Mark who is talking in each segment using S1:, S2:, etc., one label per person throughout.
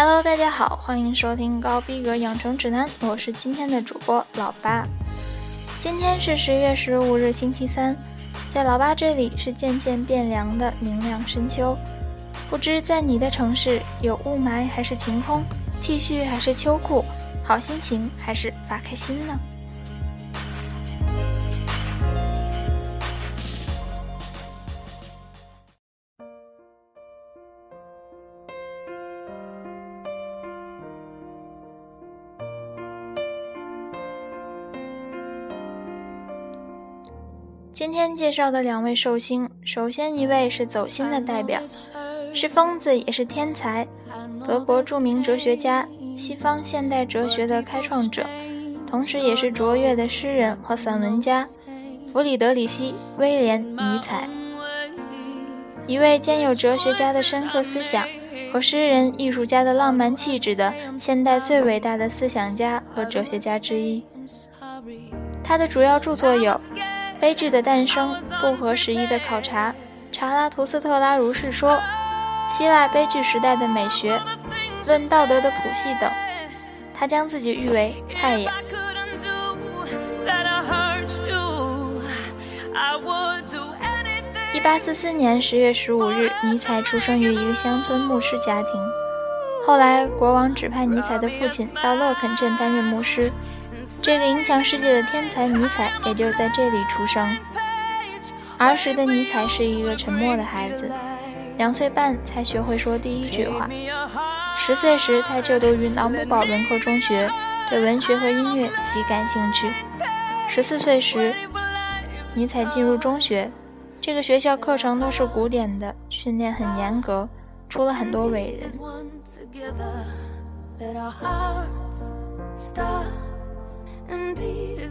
S1: Hello，大家好，欢迎收听高逼格养成指南，我是今天的主播老八。今天是十月十五日，星期三，在老八这里是渐渐变凉的明亮深秋。不知在你的城市有雾霾还是晴空，T 恤还是秋裤，好心情还是发开心呢？今天介绍的两位寿星，首先一位是走心的代表，是疯子也是天才，德国著名哲学家，西方现代哲学的开创者，同时也是卓越的诗人和散文家，弗里德里希·威廉·尼采，一位兼有哲学家的深刻思想和诗人艺术家的浪漫气质的现代最伟大的思想家和哲学家之一。他的主要著作有。悲剧的诞生，不合时宜的考察，查拉图斯特拉如是说，希腊悲剧时代的美学，论道德的谱系等。他将自己誉为太阳。一八四四年十月十五日，尼采出生于一个乡村牧师家庭。后来，国王指派尼采的父亲到勒肯镇担任牧师。这个影响世界的天才尼采也就在这里出生。儿时的尼采是一个沉默的孩子，两岁半才学会说第一句话。十岁时，他就读于劳姆堡文科中学，对文学和音乐极感兴趣。十四岁时，尼采进入中学，这个学校课程都是古典的，训练很严格，出了很多伟人。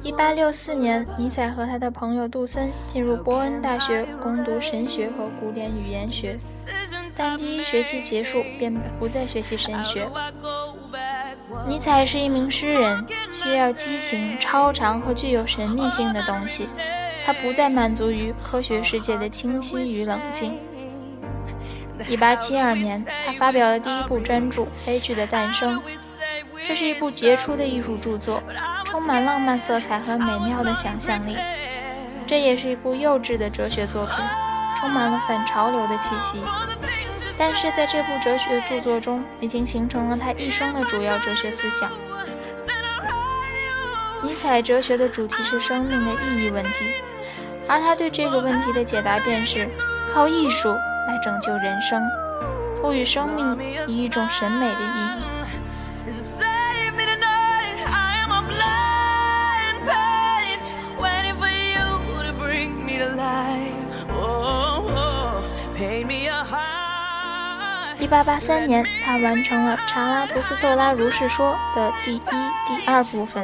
S1: 一八六四年，尼采和他的朋友杜森进入波恩大学攻读神学和古典语言学，但第一学期结束便不再学习神学。尼采是一名诗人，需要激情、超长和具有神秘性的东西，他不再满足于科学世界的清晰与冷静。一八七二年，他发表了第一部专著《悲剧的诞生》，这是一部杰出的艺术著作。充满浪漫色彩和美妙的想象力，这也是一部幼稚的哲学作品，充满了反潮流的气息。但是在这部哲学著作中，已经形成了他一生的主要哲学思想。尼采哲学的主题是生命的意义问题，而他对这个问题的解答便是靠艺术来拯救人生，赋予生命以一种审美的意义。一八八三年，他完成了《查拉图斯特拉如是说》的第一、第二部分；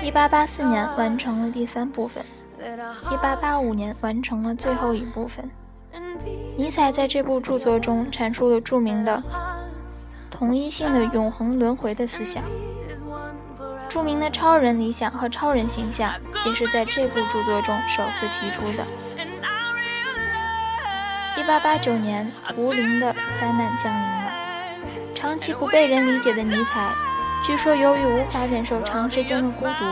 S1: 一八八四年完成了第三部分；一八八五年完成了最后一部分。尼采在这部著作中阐述了著名的统一性的永恒轮回的思想，著名的超人理想和超人形象也是在这部著作中首次提出的。一八八九年，无灵的灾难降临了。长期不被人理解的尼采，据说由于无法忍受长时间的孤独，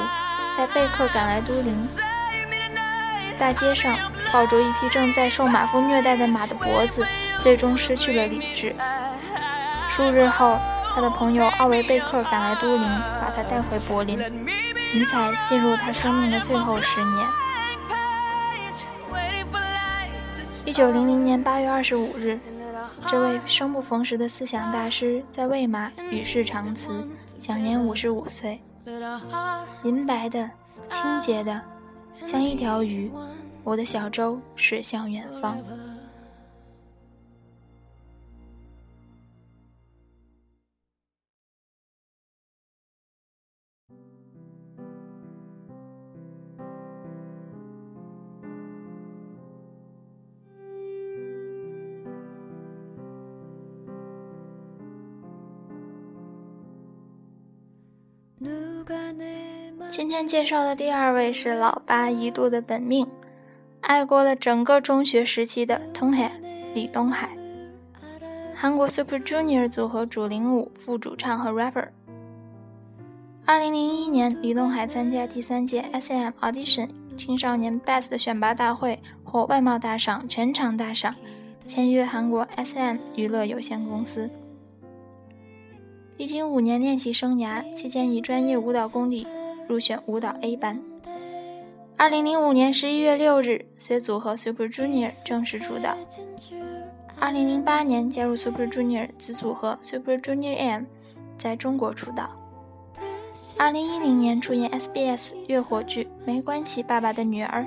S1: 在贝克赶来都灵大街上，抱着一匹正在受马夫虐待的马的脖子，最终失去了理智。数日后，他的朋友奥维贝克赶来都灵，把他带回柏林。尼采进入他生命的最后十年。一九零零年八月二十五日，这位生不逢时的思想大师在魏玛与世长辞，享年五十五岁。银白的、清洁的，像一条鱼，我的小舟驶向远方。今天介绍的第二位是老八一度的本命，爱过了整个中学时期的东海李东海。
S2: 韩国 Super Junior 组合主领舞、副主唱和 rapper。二零零一年，李东海参加第三届 S.M. Audition 青少年 Best 选拔大会，获外貌大赏、全场大赏，签约韩国 S.M. 娱乐有限公司。历经五年练习生涯，期间以专业舞蹈功底入选舞蹈 A 班。二零零五年十一月六日，随组合 Super Junior 正式出道。二零零八年加入 Super Junior 子组合 Super Junior M，在中国出道。二零一零年出演 SBS 月火剧《没关系，爸爸的女儿》。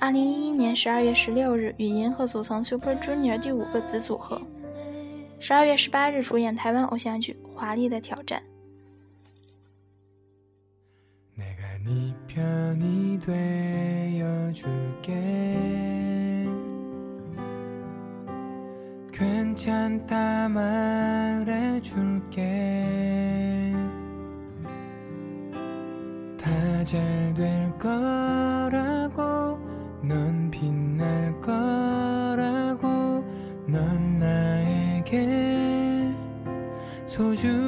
S2: 二零一一年十二月十六日与银河组成 Super Junior 第五个子组合。十二月十八日主演台湾偶像剧《华丽的挑战》。 네 편이 되어줄게. 괜찮다 말해줄게. 다 잘 될 거라고 넌 빛날 거라고 넌 나에게 소중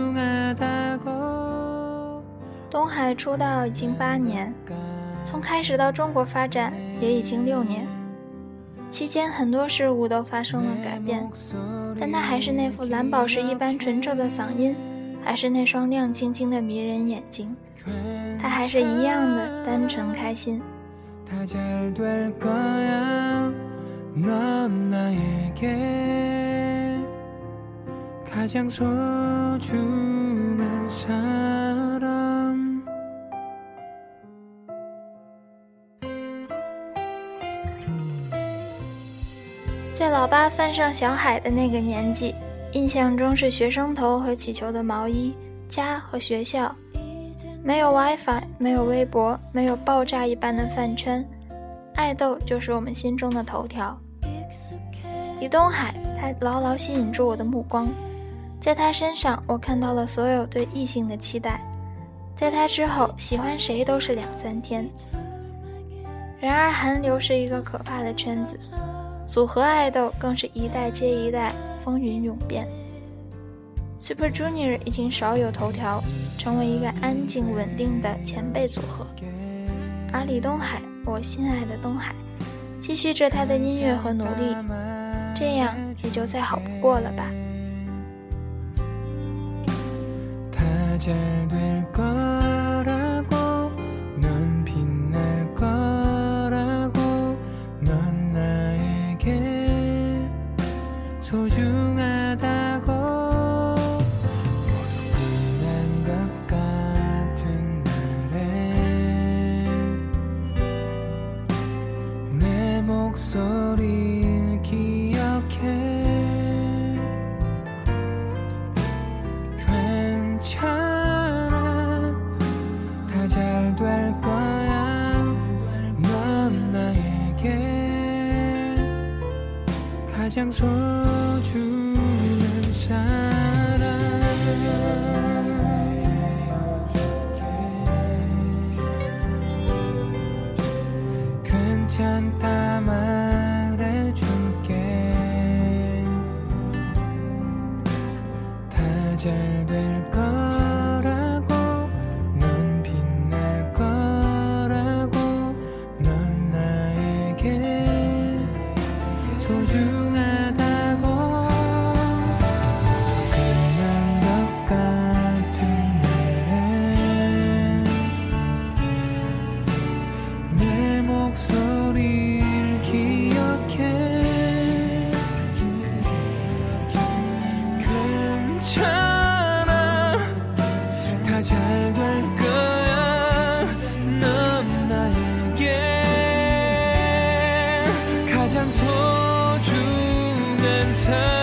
S2: 东海出道已经八年，从开始到中国发展也已经六年，期间很多事物都发生了改变，但他还是那副蓝宝石一般纯澈的嗓音，还是那双亮晶晶的迷人眼睛，他还是一样的单纯开心。老八翻上小海的那个年纪，印象中是学生头和起球的毛衣，家和学校，没有 WiFi，没有微博，没有爆炸一般的饭圈，爱豆就是我们心中的头条。李东海，他牢牢吸引住我的目光。在他身上，我看到了所有对异性的期待。在他之后，喜欢谁都是两三天。然而，韩流是一个可怕的圈子，组合爱豆更是一代接一代，风云涌变。Super Junior 已经少有头条，成为一个安静稳定的前辈组合。而李东海，我心爱的东海，继续着他的音乐和努力，这样也就再好不过了吧。 괜찮아. 다 잘 될 거야. 넌 나에게 가장 소중한 사람. 소중한 삶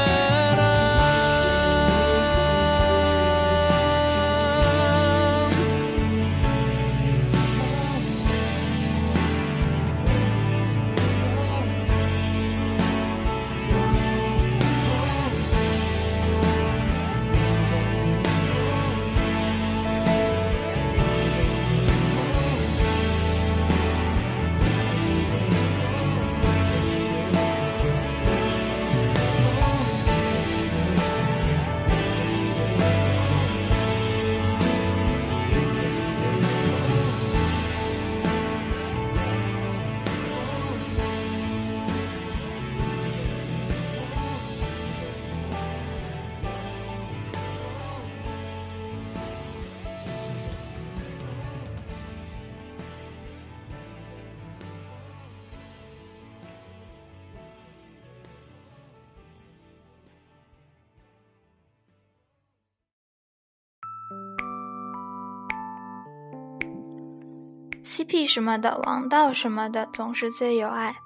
S3: CP 什么的，王道什么的，总是最有爱。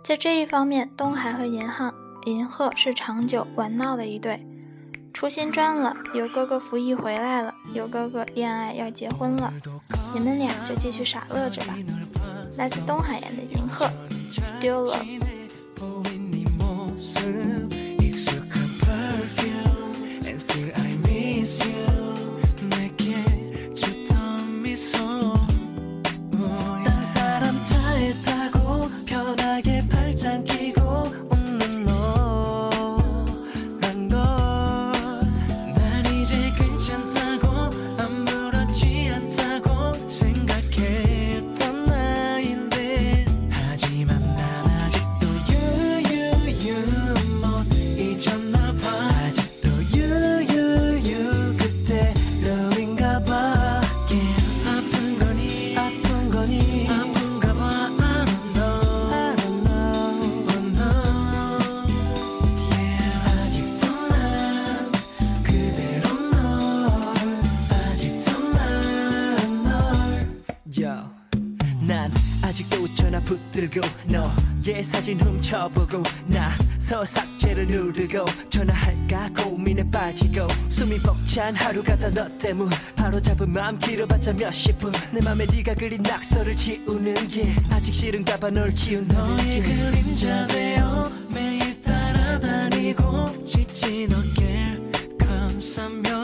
S3: 在这一方面，东海和银汉、银鹤是长久玩闹的一对。出新专了，有哥哥服役回来了，有哥哥恋爱要结婚了，你们俩就继续傻乐着吧。来自东海演的银鹤，Still Love。 훔쳐보고 나서 삭제를 누르고 전화할까 고민에 빠지고 숨이 벅찬 하루가 다 너 때문 바로 잡은 마음 길어봤자 몇십 분내 맘에 네가 그린 낙서를 지우는 게 아직 싫은가 봐 널 지운다는 너의 그림자 되어 매일 따라다니고 지친 어깨 감싸며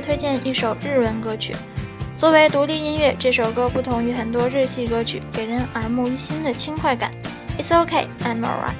S3: 推荐一首日文歌曲，作为独立音乐，这首歌不同于很多日系歌曲，给人耳目一新的轻快感。It's okay, I'm alright.